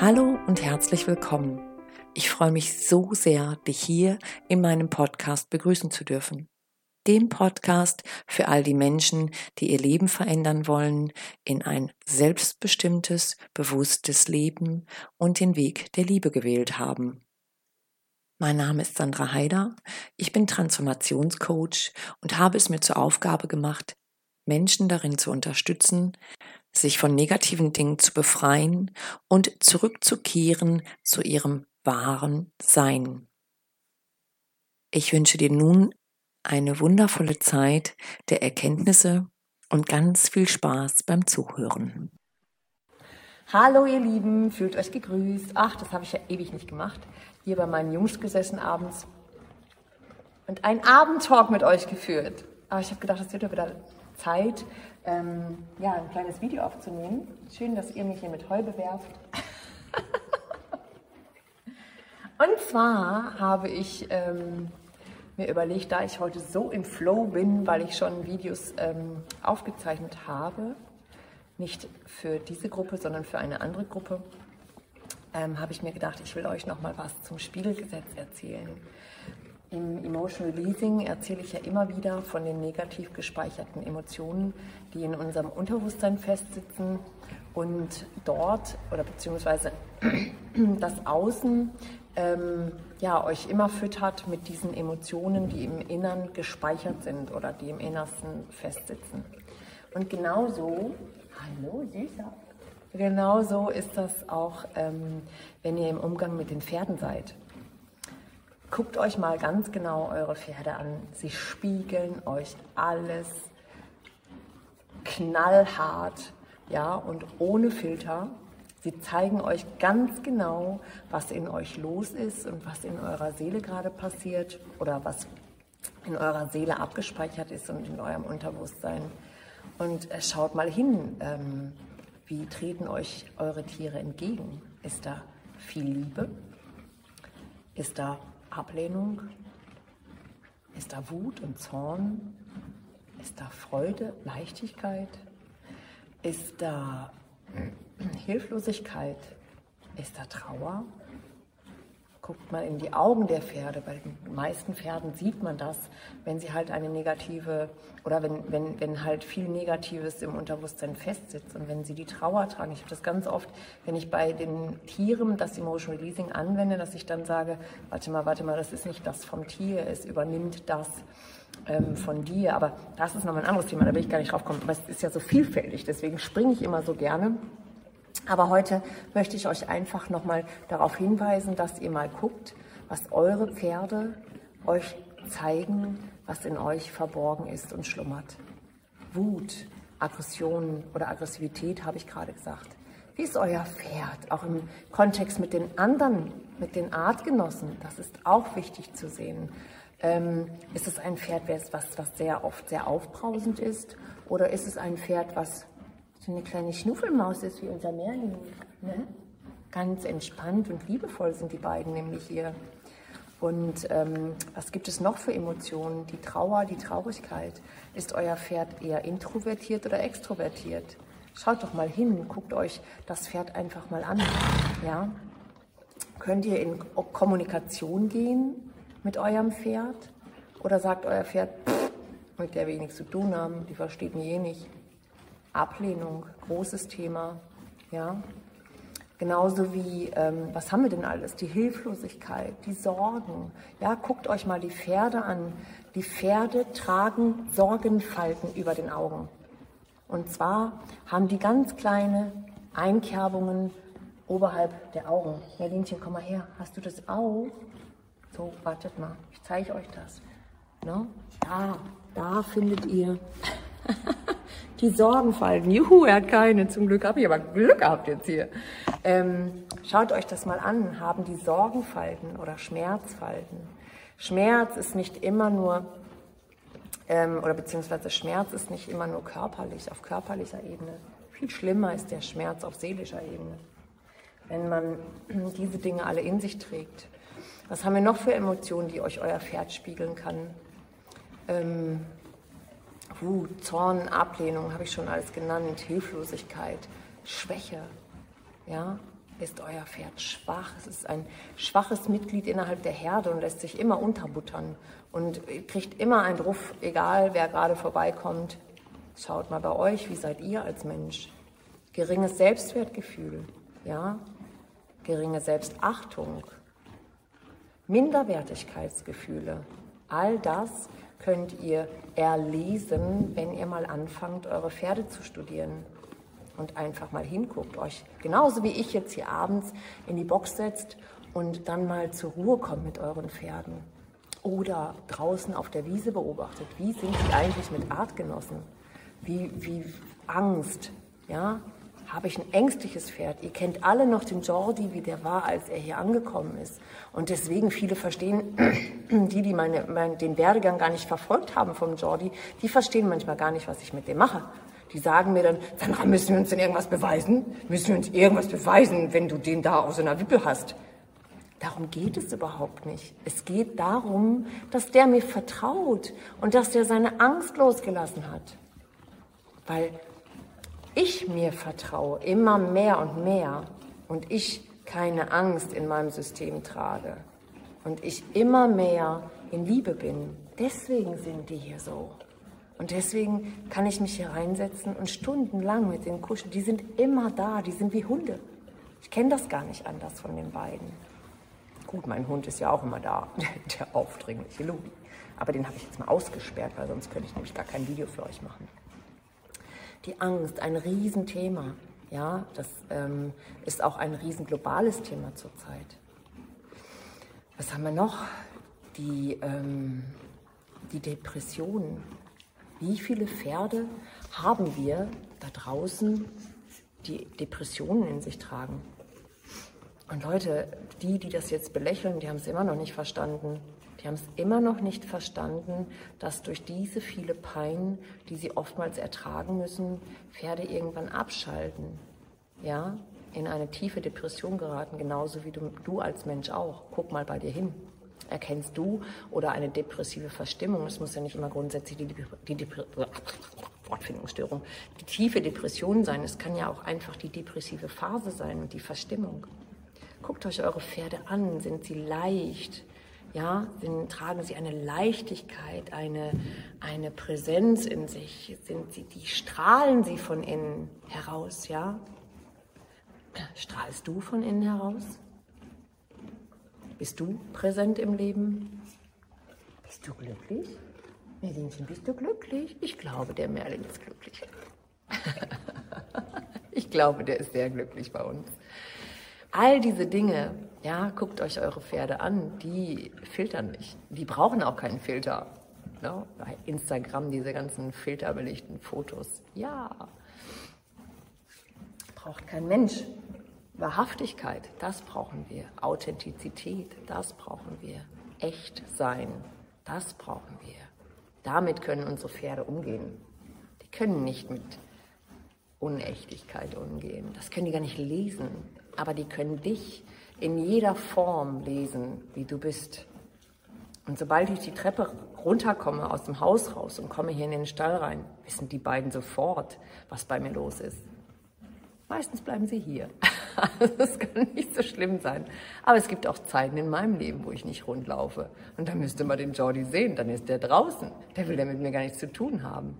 Hallo und herzlich willkommen. Ich freue mich so sehr, dich hier in meinem Podcast begrüßen zu dürfen. Dem Podcast für all die Menschen, die ihr Leben verändern wollen, in ein selbstbestimmtes, bewusstes Leben und den Weg der Liebe gewählt haben. Mein Name ist Sandra Haider, ich bin Transformationscoach und habe es mir zur Aufgabe gemacht, Menschen darin zu unterstützen, sich von negativen Dingen zu befreien und zurückzukehren zu ihrem wahren Sein. Ich wünsche dir nun eine wundervolle Zeit der Erkenntnisse und ganz viel Spaß beim Zuhören. Hallo ihr Lieben, fühlt euch gegrüßt. Ach, das habe ich ja ewig nicht gemacht. Hier bei meinen Jungs gesessen abends und einen Abendtalk mit euch geführt. Aber ich habe gedacht, es wird ja wieder Zeit, ähm, ja, ein kleines Video aufzunehmen. Schön, dass ihr mich hier mit Heu bewerft. Und zwar habe ich ähm, mir überlegt, da ich heute so im Flow bin, weil ich schon Videos ähm, aufgezeichnet habe, nicht für diese Gruppe, sondern für eine andere Gruppe, ähm, habe ich mir gedacht, ich will euch noch mal was zum Spiegelgesetz erzählen. Im Emotional Releasing erzähle ich ja immer wieder von den negativ gespeicherten Emotionen, die in unserem Unterbewusstsein festsitzen und dort oder beziehungsweise das Außen ähm, ja, euch immer füttert mit diesen Emotionen, die im Innern gespeichert sind oder die im Innersten festsitzen. Und genauso, hallo Süßer, genauso ist das auch, ähm, wenn ihr im Umgang mit den Pferden seid. Guckt euch mal ganz genau eure Pferde an. Sie spiegeln euch alles knallhart, ja, und ohne Filter. Sie zeigen euch ganz genau, was in euch los ist und was in eurer Seele gerade passiert oder was in eurer Seele abgespeichert ist und in eurem Unterbewusstsein. Und äh, schaut mal hin, ähm, wie treten euch eure Tiere entgegen? Ist da viel Liebe? Ist da Ablehnung? Ist da Wut und Zorn? Ist da Freude, Leichtigkeit? Ist da Hilflosigkeit? Ist da Trauer? Guckt mal in die Augen der Pferde. Bei den meisten Pferden sieht man das, wenn sie halt eine negative oder wenn, wenn, wenn halt viel Negatives im Unterbewusstsein festsitzt und wenn sie die Trauer tragen. Ich habe das ganz oft, wenn ich bei den Tieren das Emotional Releasing anwende, dass ich dann sage, warte mal, warte mal, das ist nicht das vom Tier, es übernimmt das ähm, von dir. Aber das ist nochmal ein anderes Thema, da will ich gar nicht drauf kommen. Aber es ist ja so vielfältig, deswegen springe ich immer so gerne aber heute möchte ich euch einfach nochmal darauf hinweisen, dass ihr mal guckt, was eure Pferde euch zeigen, was in euch verborgen ist und schlummert. Wut, Aggression oder Aggressivität habe ich gerade gesagt. Wie ist euer Pferd? Auch im Kontext mit den anderen, mit den Artgenossen. Das ist auch wichtig zu sehen. Ähm, ist es ein Pferd, was, was sehr oft sehr aufbrausend ist? Oder ist es ein Pferd, was so eine kleine Schnuffelmaus ist wie unser Merlin. Ne? Ganz entspannt und liebevoll sind die beiden nämlich hier. Und ähm, was gibt es noch für Emotionen? Die Trauer, die Traurigkeit. Ist euer Pferd eher introvertiert oder extrovertiert? Schaut doch mal hin, guckt euch das Pferd einfach mal an. Ja? Könnt ihr in Kommunikation gehen mit eurem Pferd? Oder sagt euer Pferd, pff, mit der wir nichts zu tun haben, die versteht mich eh nicht. Ablehnung, großes Thema. Ja? Genauso wie, ähm, was haben wir denn alles? Die Hilflosigkeit, die Sorgen. Ja, guckt euch mal die Pferde an. Die Pferde tragen Sorgenfalten über den Augen. Und zwar haben die ganz kleine Einkerbungen oberhalb der Augen. Merlinchen, komm mal her. Hast du das auch? So, wartet mal. Ich zeige euch das. No? Da, da findet ihr die Sorgenfalten. Juhu, er hat keine. Zum Glück habe ich aber Glück gehabt jetzt hier. Ähm, schaut euch das mal an. Haben die Sorgenfalten oder Schmerzfalten? Schmerz ist nicht immer nur, ähm, oder beziehungsweise Schmerz ist nicht immer nur körperlich, auf körperlicher Ebene. Viel schlimmer ist der Schmerz auf seelischer Ebene. Wenn man diese Dinge alle in sich trägt. Was haben wir noch für Emotionen, die euch euer Pferd spiegeln kann? Ähm, Wut, Zorn, Ablehnung, habe ich schon alles genannt, Hilflosigkeit, Schwäche, ja, ist euer Pferd schwach. Es ist ein schwaches Mitglied innerhalb der Herde und lässt sich immer unterbuttern und kriegt immer einen Ruf, egal wer gerade vorbeikommt. Schaut mal bei euch, wie seid ihr als Mensch? Geringes Selbstwertgefühl, ja, geringe Selbstachtung, Minderwertigkeitsgefühle. All das könnt ihr erlesen, wenn ihr mal anfangt, eure Pferde zu studieren und einfach mal hinguckt, euch genauso wie ich jetzt hier abends in die Box setzt und dann mal zur Ruhe kommt mit euren Pferden. Oder draußen auf der Wiese beobachtet, wie sind sie eigentlich mit Artgenossen? Wie, wie Angst, ja? Habe ich ein ängstliches Pferd? Ihr kennt alle noch den Jordi, wie der war, als er hier angekommen ist. Und deswegen viele verstehen, die, die meine, mein, den Werdegang gar nicht verfolgt haben vom Jordi, die verstehen manchmal gar nicht, was ich mit dem mache. Die sagen mir dann, Sandra, müssen wir uns denn irgendwas beweisen? Müssen wir uns irgendwas beweisen, wenn du den da aus einer Wippe hast? Darum geht es überhaupt nicht. Es geht darum, dass der mir vertraut und dass der seine Angst losgelassen hat. Weil ich mir vertraue immer mehr und mehr und ich keine Angst in meinem System trage und ich immer mehr in Liebe bin. Deswegen sind die hier so. Und deswegen kann ich mich hier reinsetzen und stundenlang mit den kuscheln. Die sind immer da, die sind wie Hunde. Ich kenne das gar nicht anders von den beiden. Gut, mein Hund ist ja auch immer da, der aufdringliche Louis. Aber den habe ich jetzt mal ausgesperrt, weil sonst könnte ich nämlich gar kein Video für euch machen. Die Angst, ein Riesenthema. Ja, das ähm, ist auch ein riesen globales Thema zurzeit. Was haben wir noch? Die, ähm, die Depressionen, wie viele Pferde haben wir da draußen, die Depressionen in sich tragen? Und Leute, die, die das jetzt belächeln, die haben es immer noch nicht verstanden. Die haben es immer noch nicht verstanden, dass durch diese viele Pein, die sie oftmals ertragen müssen, Pferde irgendwann abschalten. Ja, in eine tiefe Depression geraten, genauso wie du, du als Mensch auch. Guck mal bei dir hin erkennst du oder eine depressive Verstimmung. Es muss ja nicht immer grundsätzlich die, die, die Wortfindungsstörung, die tiefe Depression sein. Es kann ja auch einfach die depressive Phase sein und die Verstimmung. Guckt euch eure Pferde an. Sind sie leicht? Ja, sind, tragen sie eine Leichtigkeit, eine, eine Präsenz in sich? Sind sie, die strahlen sie von innen heraus, ja? Strahlst du von innen heraus? Bist du präsent im Leben? Bist du glücklich? Merlinchen, bist du glücklich? Ich glaube, der Merlin ist glücklich. ich glaube, der ist sehr glücklich bei uns. All diese Dinge, ja, guckt euch eure Pferde an, die filtern nicht. Die brauchen auch keinen Filter. No? Bei Instagram diese ganzen filterbelegten Fotos. Ja, braucht kein Mensch. Wahrhaftigkeit, das brauchen wir. Authentizität, das brauchen wir. Echt sein, das brauchen wir. Damit können unsere Pferde umgehen. Die können nicht mit Unechtigkeit umgehen. Das können die gar nicht lesen. Aber die können dich in jeder Form lesen, wie du bist. Und sobald ich die Treppe runterkomme aus dem Haus raus und komme hier in den Stall rein, wissen die beiden sofort, was bei mir los ist. Meistens bleiben sie hier. Das kann nicht so schlimm sein. Aber es gibt auch Zeiten in meinem Leben, wo ich nicht rundlaufe. Und da müsste man den Jordi sehen. Dann ist der draußen. Der will ja mit mir gar nichts zu tun haben.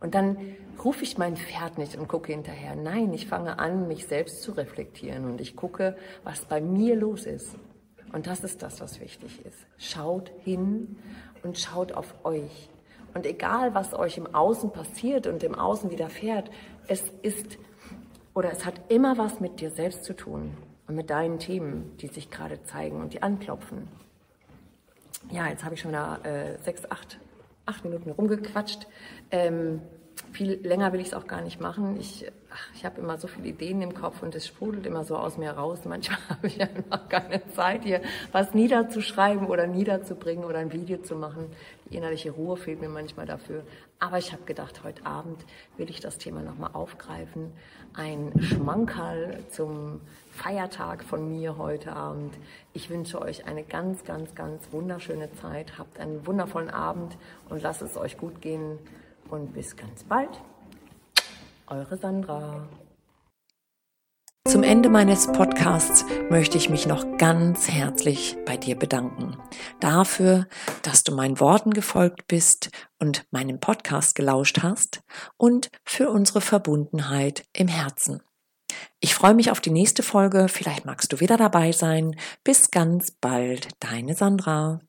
Und dann rufe ich mein Pferd nicht und gucke hinterher. Nein, ich fange an, mich selbst zu reflektieren und ich gucke, was bei mir los ist. Und das ist das, was wichtig ist. Schaut hin und schaut auf euch. Und egal, was euch im Außen passiert und im Außen widerfährt, es ist oder es hat immer was mit dir selbst zu tun und mit deinen Themen, die sich gerade zeigen und die anklopfen. Ja, jetzt habe ich schon wieder äh, sechs, acht, acht Minuten rumgequatscht. Ähm, viel länger will ich es auch gar nicht machen. Ich, ich habe immer so viele Ideen im Kopf und es sprudelt immer so aus mir raus. Manchmal habe ich einfach keine Zeit, hier was niederzuschreiben oder niederzubringen oder ein Video zu machen. Die innerliche Ruhe fehlt mir manchmal dafür. Aber ich habe gedacht, heute Abend will ich das Thema nochmal aufgreifen. Ein Schmankerl zum Feiertag von mir heute Abend. Ich wünsche euch eine ganz, ganz, ganz wunderschöne Zeit. Habt einen wundervollen Abend und lasst es euch gut gehen. Und bis ganz bald. Eure Sandra. Zum Ende meines Podcasts möchte ich mich noch ganz herzlich bei dir bedanken. Dafür, dass du meinen Worten gefolgt bist und meinem Podcast gelauscht hast und für unsere Verbundenheit im Herzen. Ich freue mich auf die nächste Folge. Vielleicht magst du wieder dabei sein. Bis ganz bald, deine Sandra.